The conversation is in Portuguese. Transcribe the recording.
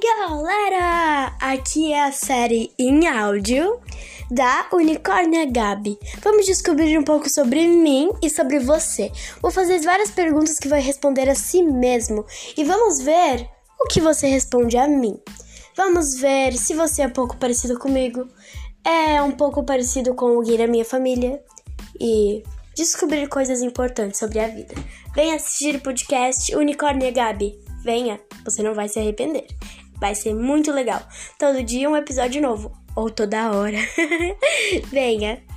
galera! Aqui é a série em áudio da Unicórnia Gabi. Vamos descobrir um pouco sobre mim e sobre você. Vou fazer várias perguntas que vai responder a si mesmo e vamos ver o que você responde a mim. Vamos ver se você é um pouco parecido comigo, é um pouco parecido com o Gui da minha família e descobrir coisas importantes sobre a vida. Venha assistir o podcast Unicórnia Gabi. Venha, você não vai se arrepender. Vai ser muito legal. Todo dia um episódio novo. Ou toda hora. Venha!